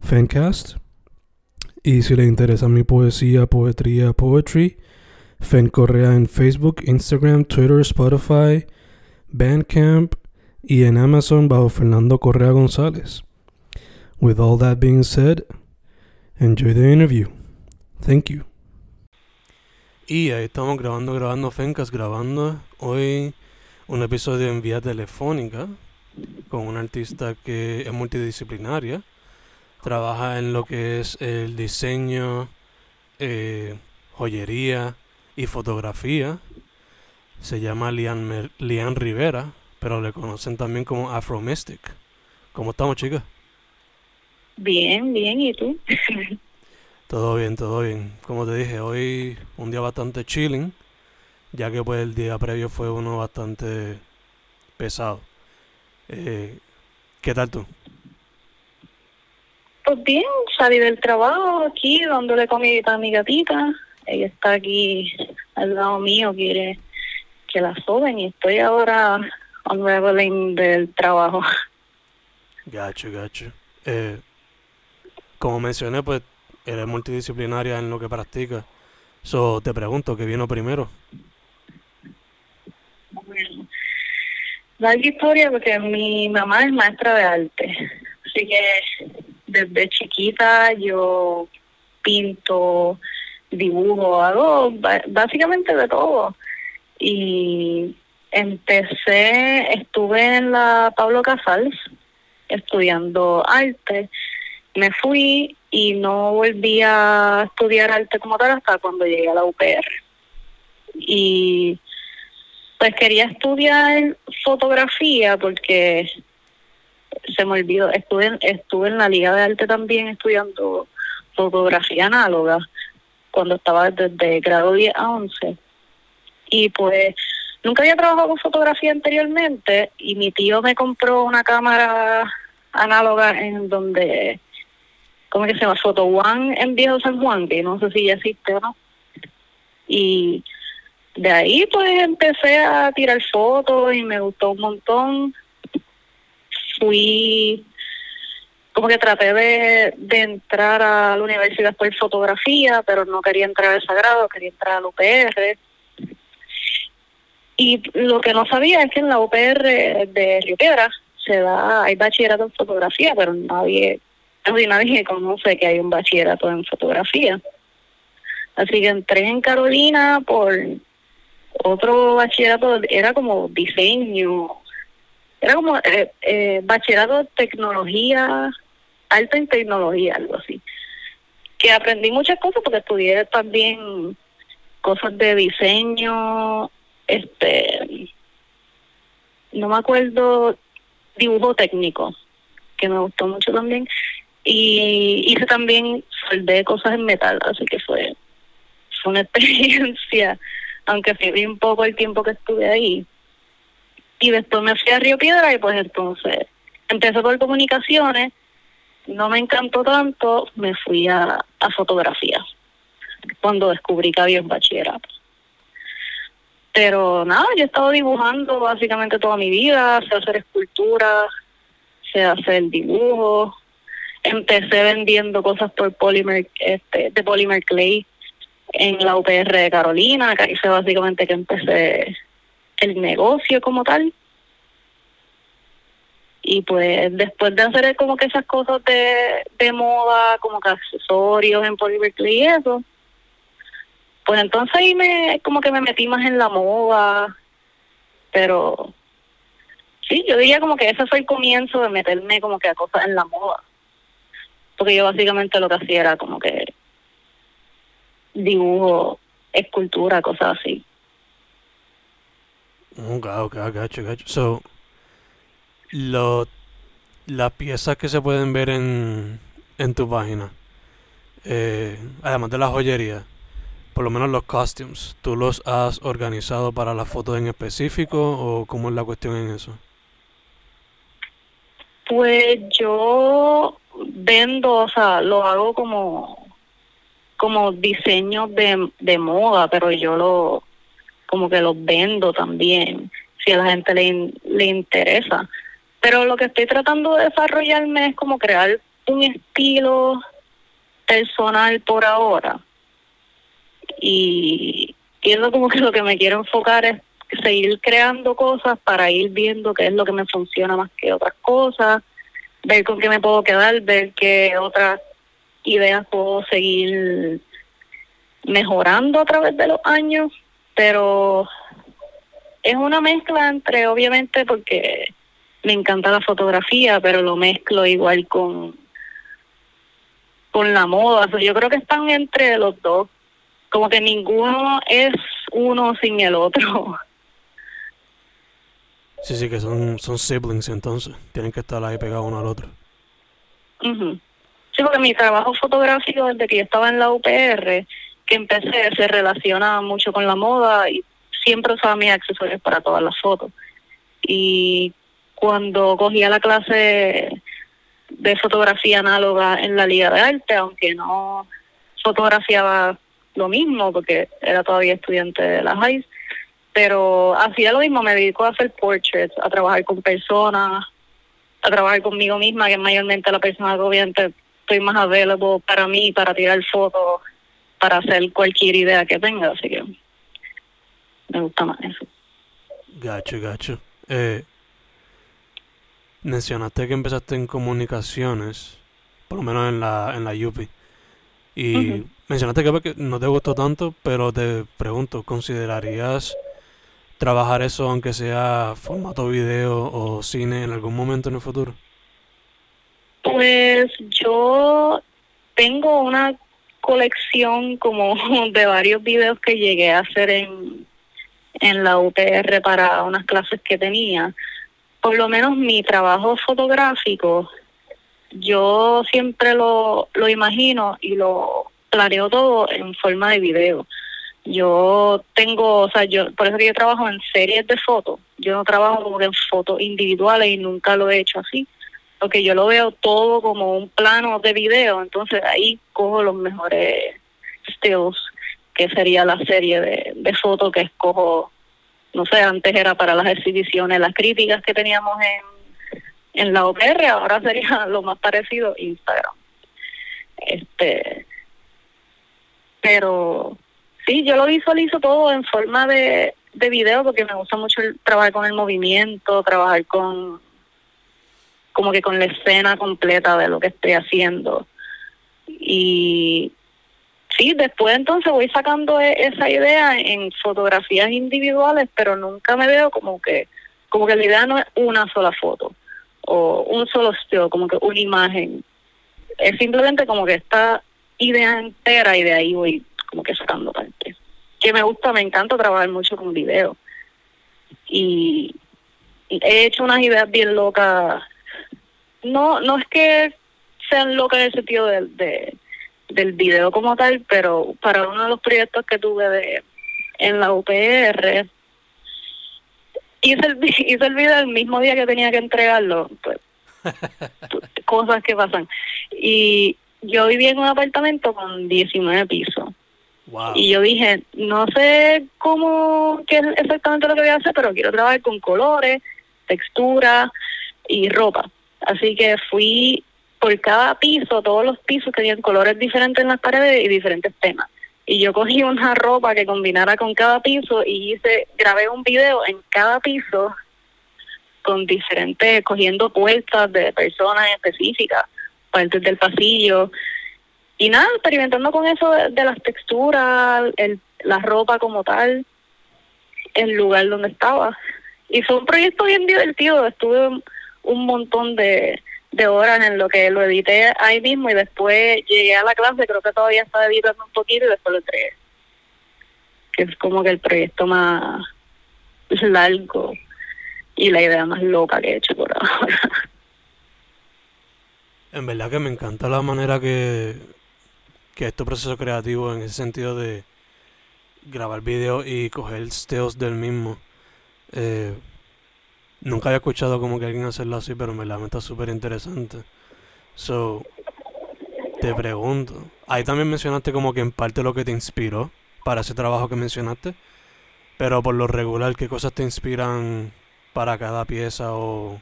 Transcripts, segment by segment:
Fancast. Y si le interesa mi poesía, poetría, poetry, Fen Correa en Facebook, Instagram, Twitter, Spotify, Bandcamp y en Amazon bajo Fernando Correa González. With all that being said, enjoy the interview. Thank you. Y ahí estamos grabando, grabando Fencas, grabando hoy un episodio en vía telefónica con una artista que es multidisciplinaria. Trabaja en lo que es el diseño, eh, joyería y fotografía. Se llama Lian, Lian Rivera, pero le conocen también como Afro Mystic. ¿Cómo estamos, chicas? Bien, bien, ¿y tú? todo bien, todo bien. Como te dije, hoy un día bastante chilling, ya que pues el día previo fue uno bastante pesado. Eh, ¿Qué tal tú? Pues bien, salí del trabajo aquí dándole comida a mi gatita. Ella está aquí al lado mío, quiere que la suben y estoy ahora unraveling del trabajo. Gacho, gacho. Eh, como mencioné, pues eres multidisciplinaria en lo que practicas. So, te pregunto, ¿qué vino primero? Bueno, la historia porque mi mamá es maestra de arte. Así que desde chiquita yo pinto, dibujo, hago básicamente de todo. Y empecé, estuve en la Pablo Casals estudiando arte me fui y no volví a estudiar arte como tal hasta cuando llegué a la UPR. Y pues quería estudiar fotografía porque se me olvidó, estuve, estuve en la Liga de Arte también estudiando fotografía análoga cuando estaba desde grado 10 a 11. Y pues nunca había trabajado con fotografía anteriormente y mi tío me compró una cámara análoga en donde ¿cómo que se llama? Photo One en Viejo San Juan, que no sé si ya existe o no. Y de ahí pues empecé a tirar fotos y me gustó un montón. Fui, como que traté de, de entrar a la universidad por fotografía, pero no quería entrar al Sagrado, quería entrar al UPR. Y lo que no sabía es que en la UPR de Río Piedra se da, hay bachillerato en fotografía, pero nadie y nadie conoce que hay un bachillerato en fotografía. Así que entré en Carolina por otro bachillerato, era como diseño, era como eh, eh, bachillerato de tecnología, alta en tecnología, algo así. Que aprendí muchas cosas porque estudié también cosas de diseño, este, no me acuerdo, dibujo técnico, que me gustó mucho también y hice también soldé cosas en metal, así que fue, fue una experiencia, aunque fui un poco el tiempo que estuve ahí. Y después me fui a Río Piedra y pues entonces empecé por comunicaciones, no me encantó tanto, me fui a, a fotografía, cuando descubrí que había un bachillerato. Pero nada, yo he estado dibujando básicamente toda mi vida, sé hacer esculturas, sé hacer dibujos, empecé vendiendo cosas por Polymer, este, de Polymer Clay en la UPR de Carolina, que hice básicamente que empecé el negocio como tal. Y pues después de hacer como que esas cosas de, de moda, como que accesorios en Berkeley y eso, pues entonces ahí me, como que me metí más en la moda, pero sí, yo diría como que ese fue el comienzo de meterme como que a cosas en la moda. Porque yo básicamente lo que hacía era como que dibujo, escultura, cosas así. Ok, ok, gacho, gacho. So, lo, las piezas que se pueden ver en, en tu página, eh, además de la joyería, por lo menos los costumes, ¿tú los has organizado para las fotos en específico o cómo es la cuestión en eso? Pues yo vendo, o sea, lo hago como como diseños de, de moda, pero yo lo como que los vendo también, si a la gente le, le interesa. Pero lo que estoy tratando de desarrollarme es como crear un estilo personal por ahora y, quiero como que lo que me quiero enfocar es seguir creando cosas para ir viendo qué es lo que me funciona más que otras cosas, ver con qué me puedo quedar, ver qué otras ideas puedo seguir mejorando a través de los años, pero es una mezcla entre, obviamente, porque me encanta la fotografía, pero lo mezclo igual con con la moda. yo creo que están entre los dos como que ninguno es uno sin el otro. Sí, sí, que son, son siblings entonces, tienen que estar ahí pegados uno al otro. Sí, porque mi trabajo fotográfico desde que yo estaba en la UPR, que empecé, se relaciona mucho con la moda y siempre usaba mis accesorios para todas las fotos. Y cuando cogía la clase de fotografía análoga en la Liga de Arte, aunque no fotografiaba lo mismo porque era todavía estudiante de la high pero hacía lo mismo, me dedico a hacer portraits, a trabajar con personas, a trabajar conmigo misma, que mayormente la persona que obviamente estoy más available para mí, para tirar fotos, para hacer cualquier idea que tenga, así que me gusta más eso. Gacho, gacho. Eh, mencionaste que empezaste en comunicaciones, por lo menos en la, en la UPI. Y mencionaste que no te gustó tanto, pero te pregunto, ¿considerarías trabajar eso aunque sea formato video o cine en algún momento en el futuro? Pues yo tengo una colección como de varios videos que llegué a hacer en, en la UPR para unas clases que tenía. Por lo menos mi trabajo fotográfico yo siempre lo, lo imagino y lo planeo todo en forma de video. Yo tengo, o sea, yo por eso que yo trabajo en series de fotos. Yo no trabajo como en fotos individuales y nunca lo he hecho así, porque yo lo veo todo como un plano de video, entonces ahí cojo los mejores stills, que sería la serie de, de fotos que escojo, no sé, antes era para las exhibiciones, las críticas que teníamos en en la OPR ahora sería lo más parecido Instagram. Este, pero sí, yo lo visualizo todo en forma de, de video porque me gusta mucho el, trabajar con el movimiento, trabajar con como que con la escena completa de lo que estoy haciendo. Y sí, después entonces voy sacando e, esa idea en fotografías individuales, pero nunca me veo como que como que la idea no es una sola foto o un solo estilo, como que una imagen. Es simplemente como que esta idea entera y de ahí voy como que sacando parte. Que me gusta, me encanta trabajar mucho con video. Y he hecho unas ideas bien locas. No, no es que sean locas en el sentido del, de, del video como tal, pero para uno de los proyectos que tuve de en la UPR, hice el, hice el video el mismo día que tenía que entregarlo, pues, cosas que pasan. Y yo vivía en un apartamento con 19 pisos. Y yo dije, no sé cómo, qué es exactamente lo que voy a hacer, pero quiero trabajar con colores, textura y ropa. Así que fui por cada piso, todos los pisos tenían colores diferentes en las paredes y diferentes temas y yo cogí una ropa que combinara con cada piso y hice grabé un video en cada piso con diferentes, cogiendo puertas de personas específicas, partes del pasillo. Y nada, experimentando con eso de, las texturas, el, la ropa como tal, el lugar donde estaba. Y fue un proyecto bien divertido, estuve un montón de, de horas en lo que lo edité ahí mismo y después llegué a la clase, creo que todavía estaba editando un poquito y después lo entregué. Que es como que el proyecto más largo y la idea más loca que he hecho por ahora. En verdad que me encanta la manera que, que este proceso creativo en ese sentido de grabar video y coger stills del mismo. Eh, nunca había escuchado como que alguien hacerlo así, pero me la está súper interesante. So, te pregunto, ahí también mencionaste como que en parte lo que te inspiró para ese trabajo que mencionaste, pero por lo regular, ¿qué cosas te inspiran para cada pieza o,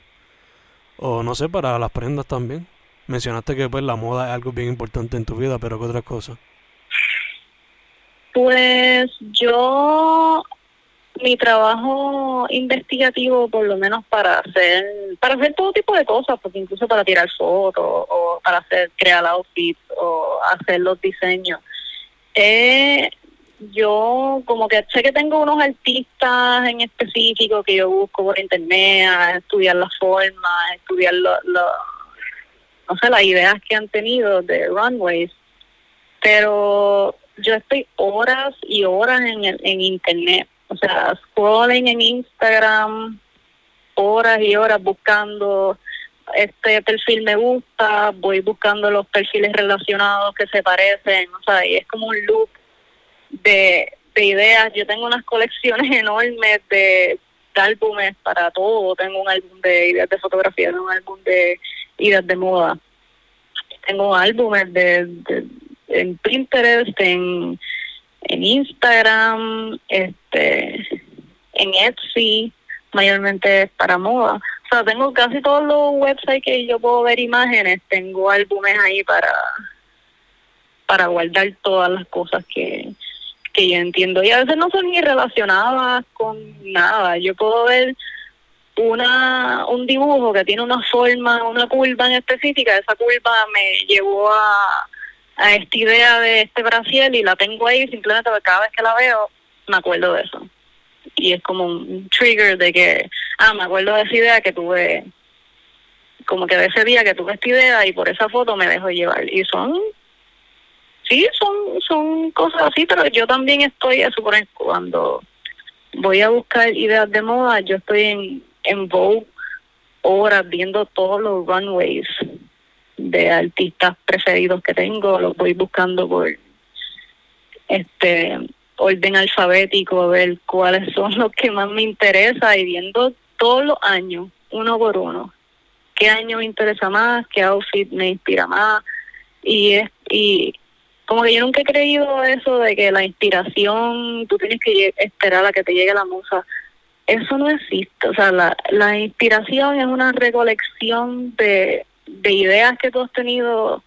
o no sé, para las prendas también? Mencionaste que pues la moda es algo bien importante en tu vida, pero ¿qué otras cosas? Pues yo mi trabajo investigativo por lo menos para hacer para hacer todo tipo de cosas porque incluso para tirar fotos o para hacer crear outfits o hacer los diseños. Eh, yo como que sé que tengo unos artistas en específico que yo busco por internet a estudiar las formas estudiar lo, no sé las ideas que han tenido de runways pero yo estoy horas y horas en en internet o sea, scrolling en Instagram horas y horas buscando este perfil me gusta, voy buscando los perfiles relacionados que se parecen, o sea, y es como un loop de, de ideas. Yo tengo unas colecciones enormes de, álbumes para todo. Tengo un álbum de ideas de fotografía, tengo un álbum de ideas de moda. Tengo álbumes de, de en Pinterest, en en Instagram, este, en Etsy, mayormente para moda. O sea, tengo casi todos los websites que yo puedo ver imágenes, tengo álbumes ahí para para guardar todas las cosas que, que yo entiendo. Y a veces no son ni relacionadas con nada. Yo puedo ver una un dibujo que tiene una forma, una curva en específica, esa curva me llevó a a esta idea de este Brasil y la tengo ahí simplemente porque cada vez que la veo me acuerdo de eso. Y es como un trigger de que, ah, me acuerdo de esa idea que tuve, como que de ese día que tuve esta idea y por esa foto me dejo llevar. Y son, sí, son, son cosas así, pero yo también estoy, a suponer, cuando voy a buscar ideas de moda, yo estoy en, en Vogue horas viendo todos los runways de artistas preferidos que tengo, los voy buscando por este orden alfabético, a ver cuáles son los que más me interesa y viendo todos los años, uno por uno, qué año me interesa más, qué outfit me inspira más y es y como que yo nunca he creído eso de que la inspiración tú tienes que esperar a que te llegue la musa. Eso no existe o sea la, la inspiración es una recolección de de ideas que tú has tenido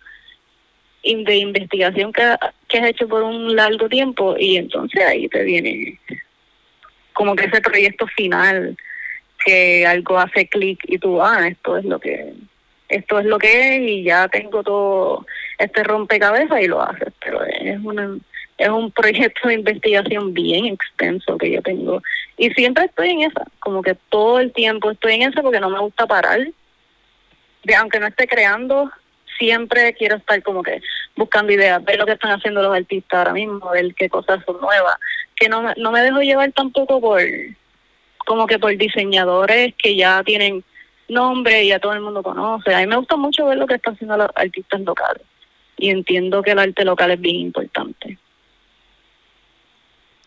de investigación que, que has hecho por un largo tiempo y entonces ahí te viene como que ese proyecto final que algo hace clic y tú ah esto es lo que esto es lo que es y ya tengo todo este rompecabezas y lo haces pero es una es un proyecto de investigación bien extenso que yo tengo. Y siempre estoy en esa como que todo el tiempo estoy en esa porque no me gusta parar de aunque no esté creando, siempre quiero estar como que buscando ideas, ver lo que están haciendo los artistas ahora mismo, ver qué cosas son nuevas, que no, no me dejo llevar tampoco por como que por diseñadores que ya tienen nombre y ya todo el mundo conoce. A mí me gusta mucho ver lo que están haciendo los artistas locales y entiendo que el arte local es bien importante.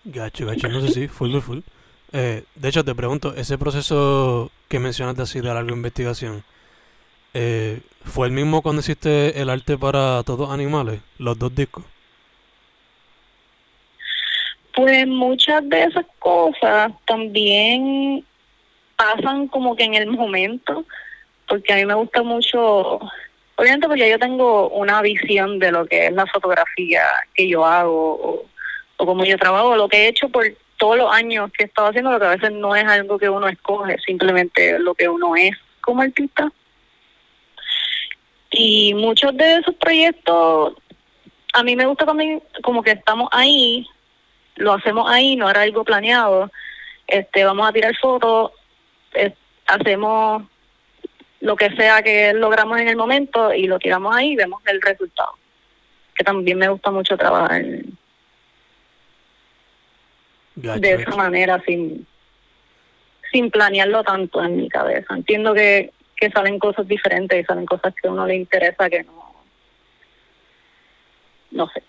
Gacho, gacho, no sé si, full, full. Eh, de hecho, te pregunto, ese proceso que mencionaste así de larga investigación, eh, ¿Fue el mismo cuando hiciste el arte para todos animales, los dos discos? Pues muchas de esas cosas también pasan como que en el momento, porque a mí me gusta mucho, obviamente porque yo tengo una visión de lo que es la fotografía que yo hago o, o como yo trabajo, lo que he hecho por todos los años que he estado haciendo, lo que a veces no es algo que uno escoge, simplemente lo que uno es como artista. Y muchos de esos proyectos, a mí me gusta también como que estamos ahí, lo hacemos ahí, no era algo planeado. Este, vamos a tirar fotos, eh, hacemos lo que sea que logramos en el momento y lo tiramos ahí y vemos el resultado. Que también me gusta mucho trabajar de esa manera, sin, sin planearlo tanto en mi cabeza. Entiendo que, que salen cosas diferentes y salen cosas que a uno le interesa que no. No sé.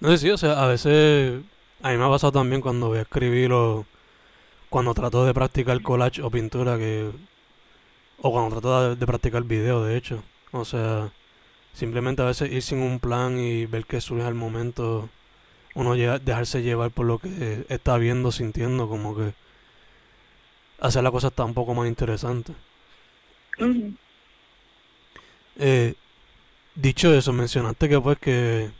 No sé, sí, o sea, a veces a mí me ha pasado también cuando voy a escribir o cuando trato de practicar collage o pintura que o cuando trato de, de practicar video, de hecho. O sea, simplemente a veces ir sin un plan y ver qué surge al momento uno dejarse llevar por lo que está viendo, sintiendo, como que hacer la cosa está un poco más interesante. Eh, dicho eso, mencionaste que pues que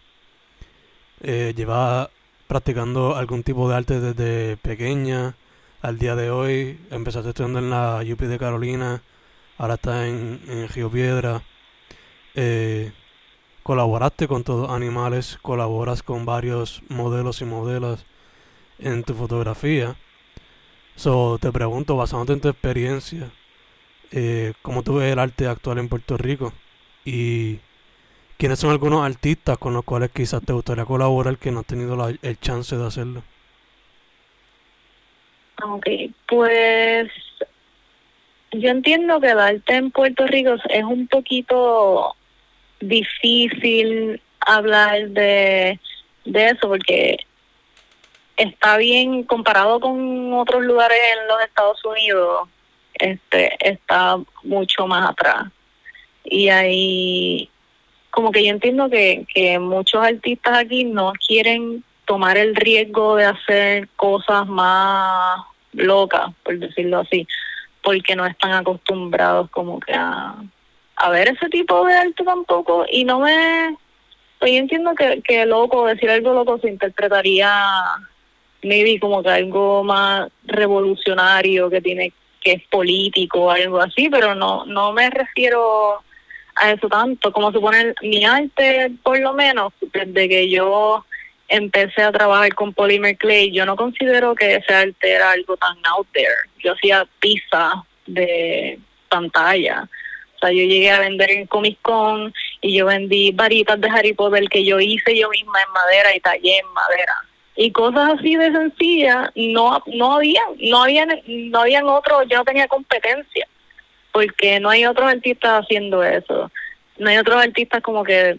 eh, llevas practicando algún tipo de arte desde pequeña al día de hoy. Empezaste estudiando en la UP de Carolina, ahora estás en, en Río Piedra. Eh, colaboraste con todos animales, colaboras con varios modelos y modelos en tu fotografía. So, te pregunto, basándote en tu experiencia, eh, ¿cómo tú ves el arte actual en Puerto Rico? Y quiénes son algunos artistas con los cuales quizás te gustaría colaborar que no has tenido la, el chance de hacerlo. Ok, pues yo entiendo que el arte en Puerto Rico es un poquito difícil hablar de, de eso porque está bien comparado con otros lugares en los Estados Unidos, este está mucho más atrás. Y ahí como que yo entiendo que, que muchos artistas aquí no quieren tomar el riesgo de hacer cosas más locas, por decirlo así, porque no están acostumbrados como que a ver ese tipo de arte tampoco y no me pues yo entiendo que, que loco decir algo loco se interpretaría maybe como que algo más revolucionario que tiene que es político o algo así pero no no me refiero a eso tanto. Como supone mi arte por lo menos desde que yo empecé a trabajar con Polymer Clay yo no considero que ese arte era algo tan out there. Yo hacía pizza de pantalla. O sea, yo llegué a vender en Comic Con y yo vendí varitas de Harry Potter que yo hice yo misma en madera y tallé en madera. Y cosas así de sencillas no no había, no habían, no habían otros, yo no tenía competencia, porque no hay otros artistas haciendo eso. No hay otros artistas como que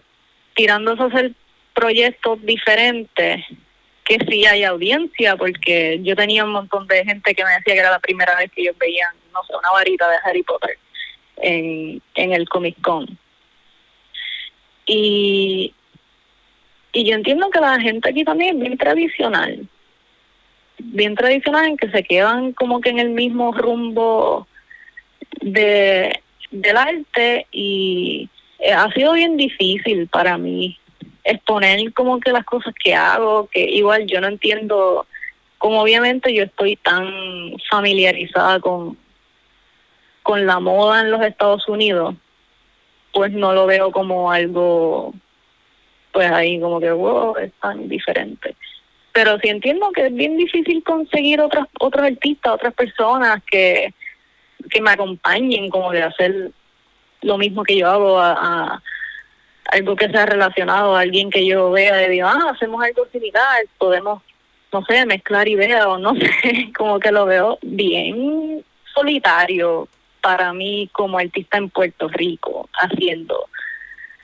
tirándose a hacer proyectos diferentes que sí hay audiencia, porque yo tenía un montón de gente que me decía que era la primera vez que ellos veían, no sé, una varita de Harry Potter en, en el Comic Con. Y, y yo entiendo que la gente aquí también es bien tradicional, bien tradicional en que se quedan como que en el mismo rumbo de del arte y eh, ha sido bien difícil para mí exponer como que las cosas que hago, que igual yo no entiendo, como obviamente yo estoy tan familiarizada con con la moda en los Estados Unidos, pues no lo veo como algo, pues ahí como que, wow, es tan diferente. Pero sí entiendo que es bien difícil conseguir otras otros artistas, otras personas que, que me acompañen, como de hacer lo mismo que yo hago a, algo que sea relacionado a alguien que yo vea y diga, ah, hacemos algo similar, podemos, no sé, mezclar ideas o no sé, como que lo veo bien solitario, para mí como artista en Puerto Rico haciendo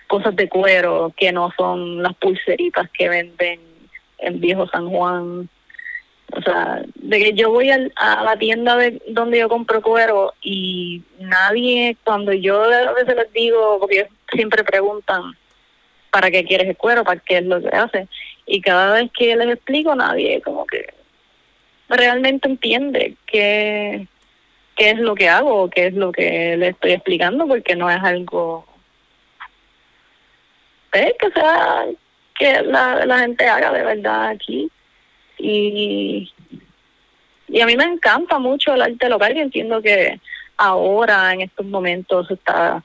cosas de cuero que no son las pulseritas que venden en Viejo San Juan. O sea, de que yo voy a la tienda de donde yo compro cuero y nadie, cuando yo a veces les digo, porque siempre preguntan, ¿para qué quieres el cuero? ¿Para qué es lo que hace? Y cada vez que les explico, nadie como que realmente entiende que qué es lo que hago, qué es lo que le estoy explicando, porque no es algo ¿eh? que sea que la, la gente haga de verdad aquí. y, y a mí me encanta mucho el arte local y entiendo que ahora, en estos momentos, está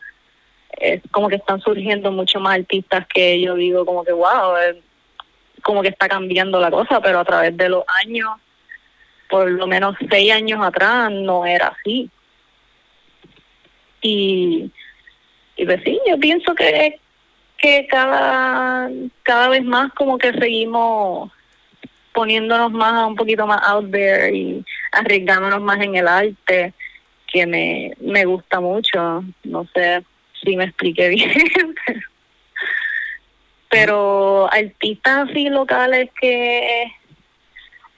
es como que están surgiendo mucho más artistas que yo digo como que wow, como que está cambiando la cosa, pero a través de los años, por lo menos seis años atrás, no era así. Y, y pues sí, yo pienso que, que cada, cada vez más como que seguimos poniéndonos más un poquito más out there y arriesgándonos más en el arte que me, me gusta mucho. No sé si me expliqué bien. Pero artistas así locales que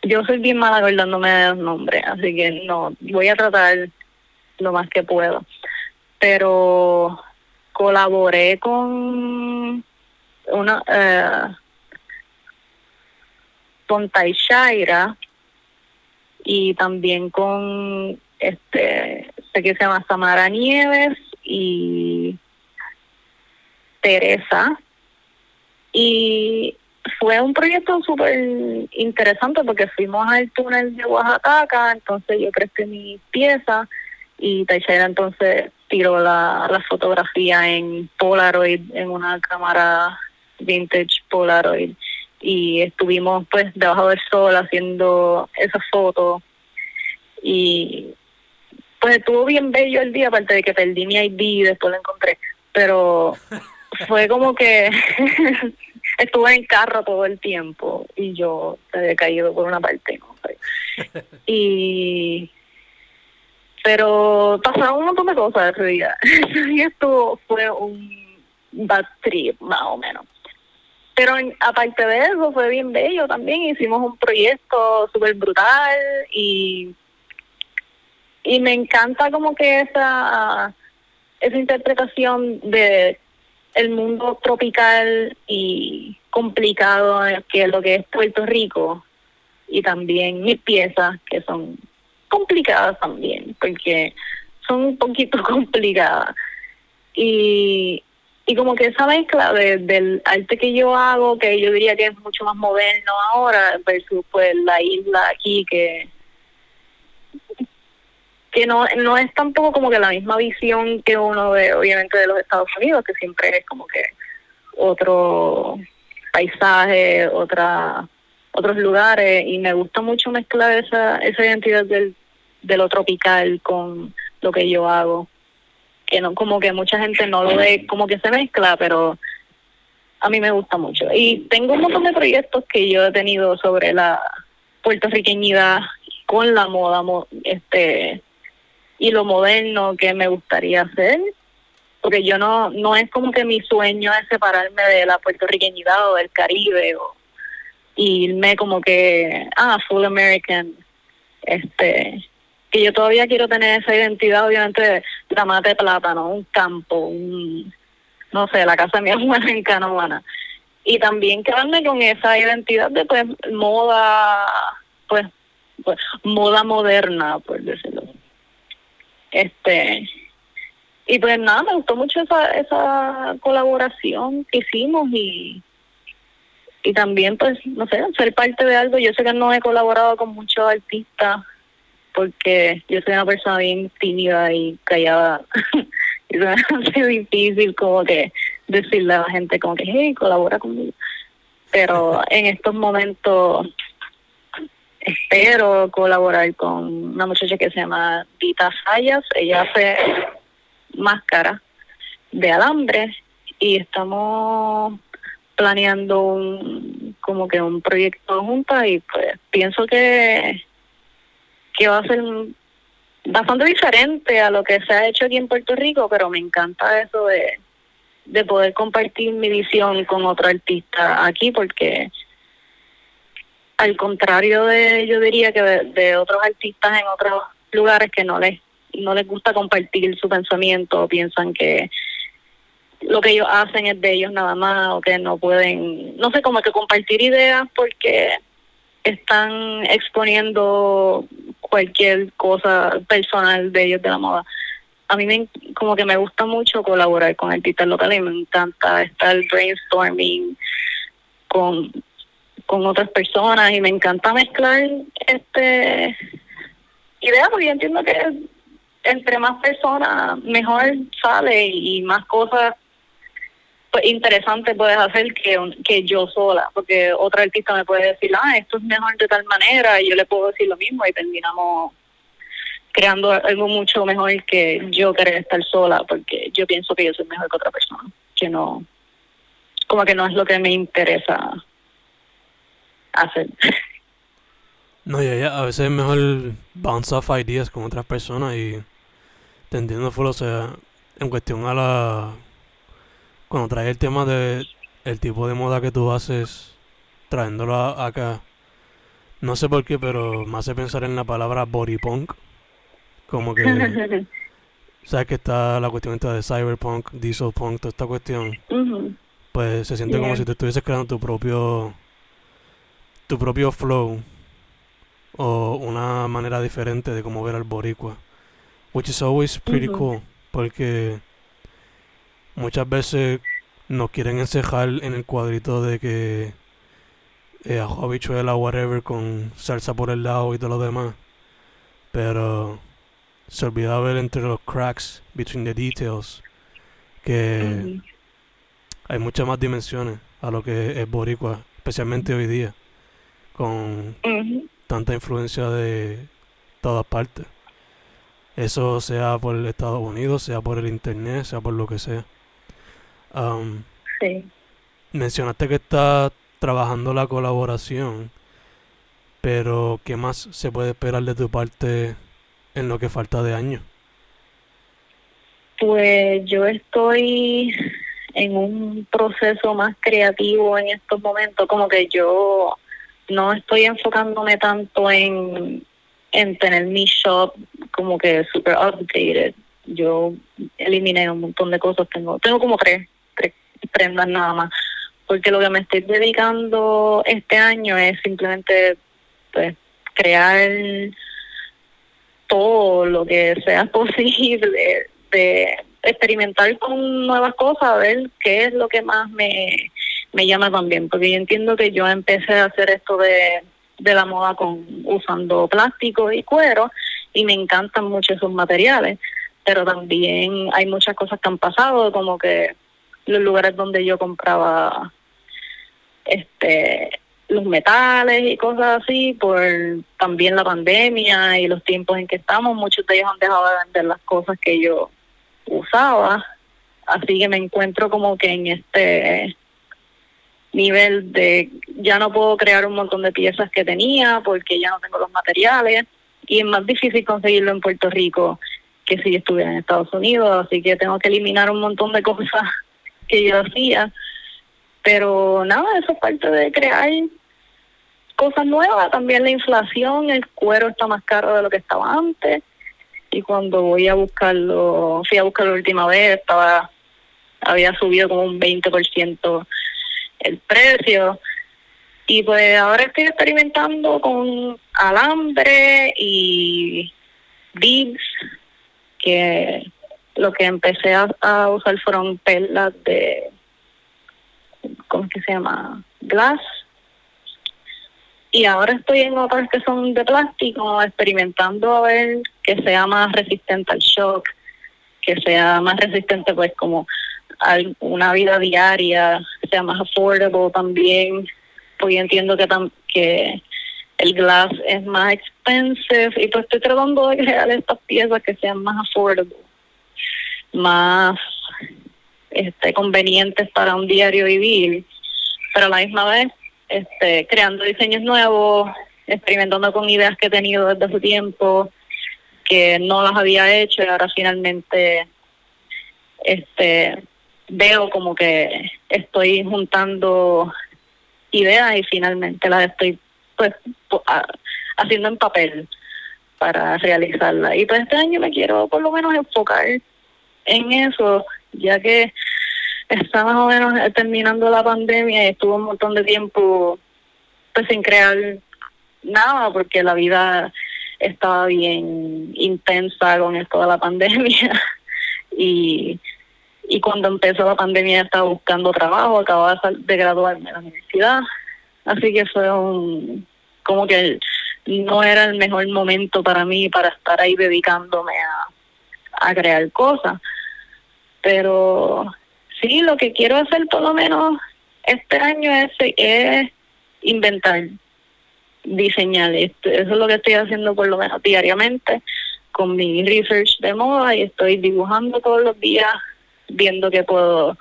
yo soy bien mala acordándome de los nombres, así que no, voy a tratar lo más que puedo. Pero colaboré con una eh, con Taishaira y también con este que se llama Samara Nieves y Teresa. Y fue un proyecto súper interesante porque fuimos al túnel de Oaxaca, entonces yo presté mi pieza y Teixeira entonces tiró la, la fotografía en Polaroid, en una cámara vintage Polaroid. Y estuvimos pues debajo del sol haciendo esa foto. Y pues estuvo bien bello el día, aparte de que perdí mi ID y después lo encontré, pero fue como que estuve en carro todo el tiempo y yo había caído por una parte, no. Y pero pasaron un montón de cosas ese día. Día estuvo, fue un bad trip, más o menos. Pero aparte de eso, fue bien bello también. Hicimos un proyecto súper brutal y y me encanta como que esa esa interpretación de el mundo tropical y complicado que es lo que es Puerto Rico y también mis piezas que son complicadas también porque son un poquito complicadas. Y y como que esa mezcla de, del arte que yo hago que yo diría que es mucho más moderno ahora versus pues la isla aquí que que no, no es tampoco como que la misma visión que uno ve, obviamente, de los Estados Unidos, que siempre es como que otro paisaje, otra otros lugares, y me gusta mucho mezclar esa, esa identidad del, de lo tropical con lo que yo hago, que no como que mucha gente no lo ve como que se mezcla, pero a mí me gusta mucho. Y tengo un montón de proyectos que yo he tenido sobre la puertorriqueñidad con la moda, este y lo moderno que me gustaría hacer, porque yo no, no es como que mi sueño es separarme de la puertorriqueñidad o del Caribe o irme como que, ah, full American, este, que yo todavía quiero tener esa identidad, obviamente, la mata de plátano, un campo, un, no sé, la casa de mi abuela en Canobana. Y también quedarme con esa identidad de, pues, moda, pues, pues moda moderna, por decirlo este y pues nada, me gustó mucho esa, esa colaboración que hicimos y, y también pues, no sé, ser parte de algo. Yo sé que no he colaborado con muchos artistas porque yo soy una persona bien tímida y callada. y se me hace difícil como que decirle a la gente como que, hey, colabora conmigo. Pero en estos momentos espero colaborar con una muchacha que se llama Vita Sayas. Ella hace máscaras de alambre y estamos planeando un como que un proyecto juntas y pues pienso que que va a ser bastante diferente a lo que se ha hecho aquí en Puerto Rico, pero me encanta eso de, de poder compartir mi visión con otro artista aquí porque al contrario de, yo diría que de, otros artistas en otros lugares que no les, no les gusta compartir su pensamiento, piensan que lo que ellos hacen es de ellos nada más o que no pueden, no sé, como que compartir ideas porque están exponiendo cualquier cosa personal de ellos de la moda. A mí me, como que me gusta mucho colaborar con artistas locales me encanta estar brainstorming con con otras personas y me encanta mezclar este ideas porque yo entiendo que entre más personas mejor sale y más cosas pues, interesantes puedes hacer que, que yo sola, porque otra artista me puede decir, ah, esto es mejor de tal manera, y yo le puedo decir lo mismo y terminamos creando algo mucho mejor que yo querer estar sola, porque yo pienso que yo soy mejor que otra persona, que no, como que no es lo que me interesa hacer. No, ya, ya, a veces es mejor bounce off ideas con otras personas y te entiendo full, o sea, en cuestión a la... Cuando traes el tema de el tipo de moda que tú haces, trayéndolo acá, no sé por qué, pero me hace pensar en la palabra body punk. Como que... ¿Sabes que está la cuestión esta de cyberpunk, diesel punk, toda esta cuestión? Pues se siente como si tú estuvieses creando tu propio... Tu propio flow o una manera diferente de cómo ver al boricua. Which is always pretty cool, porque muchas veces nos quieren encejar en el cuadrito de que eh, ajo habichuela whatever con salsa por el lado y todo lo demás. Pero se olvida ver entre los cracks between the details que hay muchas más dimensiones a lo que es boricua, especialmente hoy día, con tanta influencia de todas partes. Eso sea por Estados Unidos, sea por el internet, sea por lo que sea. Um, sí. Mencionaste que estás trabajando la colaboración, pero ¿qué más se puede esperar de tu parte en lo que falta de año? Pues yo estoy en un proceso más creativo en estos momentos, como que yo no estoy enfocándome tanto en, en tener mi shop como que super updated. Yo eliminé un montón de cosas, tengo tengo como tres, tres prendas nada más, porque lo que me estoy dedicando este año es simplemente pues crear todo lo que sea posible de experimentar con nuevas cosas, a ver qué es lo que más me me llama también, porque yo entiendo que yo empecé a hacer esto de, de la moda con usando plástico y cuero y me encantan mucho esos materiales, pero también hay muchas cosas que han pasado, como que los lugares donde yo compraba este los metales y cosas así por también la pandemia y los tiempos en que estamos, muchos de ellos han dejado de vender las cosas que yo usaba, así que me encuentro como que en este nivel de ya no puedo crear un montón de piezas que tenía porque ya no tengo los materiales y es más difícil conseguirlo en Puerto Rico que si estuviera en Estados Unidos, así que tengo que eliminar un montón de cosas que yo hacía. Pero nada, eso es parte de crear cosas nuevas, también la inflación, el cuero está más caro de lo que estaba antes y cuando voy a buscarlo, fui a buscarlo la última vez, estaba había subido como un 20% el precio. Y pues ahora estoy experimentando con alambre y beads, que lo que empecé a, usar fueron perlas de, ¿cómo que se llama? Glass. Y ahora estoy en otras que son de plástico, experimentando a ver que sea más resistente al shock, que sea más resistente pues como una vida diaria, sea más affordable también, porque entiendo que, que el glass es más expensive y pues estoy tratando de crear estas piezas que sean más affordable, más este convenientes para un diario vivir, pero a la misma vez este creando diseños nuevos, experimentando con ideas que he tenido desde hace tiempo que no las había hecho y ahora finalmente este veo como que estoy juntando ideas y finalmente las estoy pues haciendo en papel para realizarla. Y pues este año me quiero por lo menos enfocar en eso, ya que está más o menos terminando la pandemia y estuvo un montón de tiempo pues sin crear nada porque la vida estaba bien intensa con esto de la pandemia y y cuando empezó la pandemia estaba buscando trabajo, acababa de graduarme de la universidad Así que fue un, como que no era el mejor momento para mí para estar ahí dedicándome a, a crear cosas. Pero sí, lo que quiero hacer por lo menos este año es, es inventar, diseñar. Eso es lo que estoy haciendo por lo menos diariamente con mi research de moda y estoy dibujando todos los días, viendo qué puedo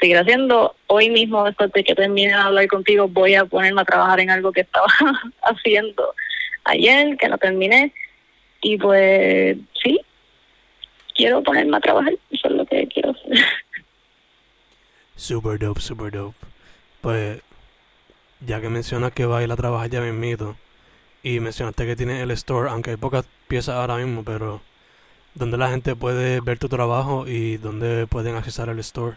seguir haciendo. Hoy mismo, después de que termine de hablar contigo, voy a ponerme a trabajar en algo que estaba haciendo ayer, que no terminé. Y pues quiero ponerme a trabajar, eso es lo que quiero hacer. Super dope, super dope. Pues, ya que mencionas que va a ir a trabajar ya mismito, y mencionaste que tienes el store, aunque hay pocas piezas ahora mismo, pero ¿dónde la gente puede ver tu trabajo y dónde pueden accesar al store?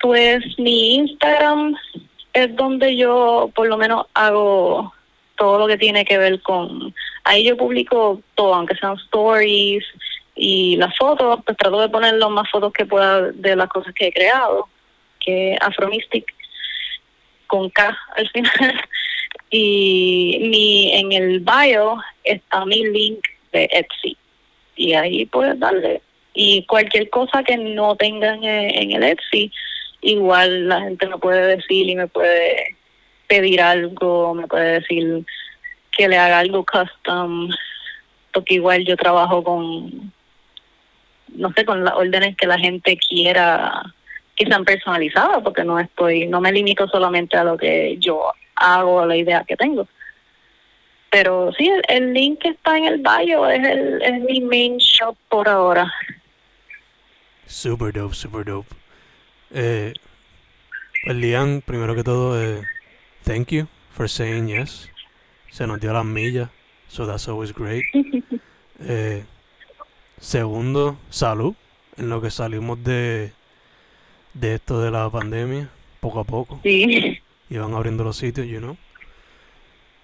Pues mi Instagram es donde yo por lo menos hago todo lo que tiene que ver con... Ahí yo publico todo, aunque sean stories y las fotos, pues trato de poner lo más fotos que pueda de las cosas que he creado, que Afromystic con K al final. y mi en el bio está mi link de Etsy. Y ahí puedes darle. Y cualquier cosa que no tengan en el Etsy, igual la gente me puede decir y me puede pedir algo, me puede decir que le haga algo custom, porque igual yo trabajo con, no sé, con las órdenes que la gente quiera que sean personalizadas, porque no estoy, no me limito solamente a lo que yo hago, a la idea que tengo. Pero sí, el, link que está en el bio es, el, es mi main shop por ahora. Super dope, super dope. Eh, pues Lian, primero que todo, eh, thank you for saying yes. Se nos dio las millas, so that's always great. Eh, segundo, salud, en lo que salimos de, de esto de la pandemia, poco a poco. Sí. Y van abriendo los sitios, you know.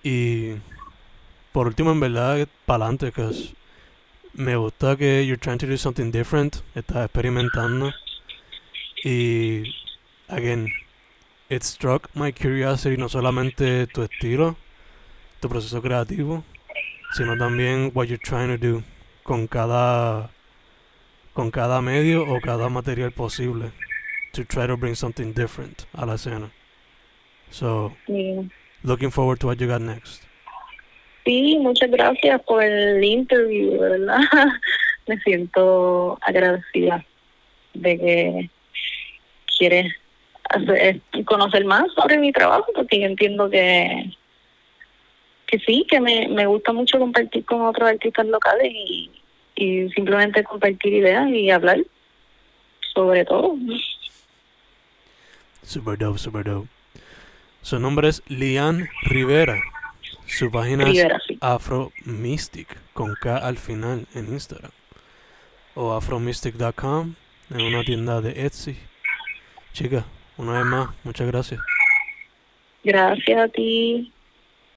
Y por último, en verdad, para adelante, que me gusta que you're trying to do something different, estás experimentando. Y, again, it struck my curiosity, no solamente tu estilo, tu proceso creativo, sino también what you're trying to do con cada con cada medio o cada material posible to try to bring something different a la escena. So, looking forward to what you got next. Sí, muchas gracias por el interview, ¿verdad? Me siento agradecida de que quieres hacer, conocer más sobre mi trabajo, porque yo entiendo que que sí, que me, me gusta mucho compartir con otros artistas locales y, y simplemente compartir ideas y hablar sobre todo. Super dope, super dope. Su nombre es Lian Rivera. Su página es Afro Mystic con K al final en Instagram. O afromystic.com en una tienda de Etsy. Chica, una vez más, muchas gracias. Gracias a ti.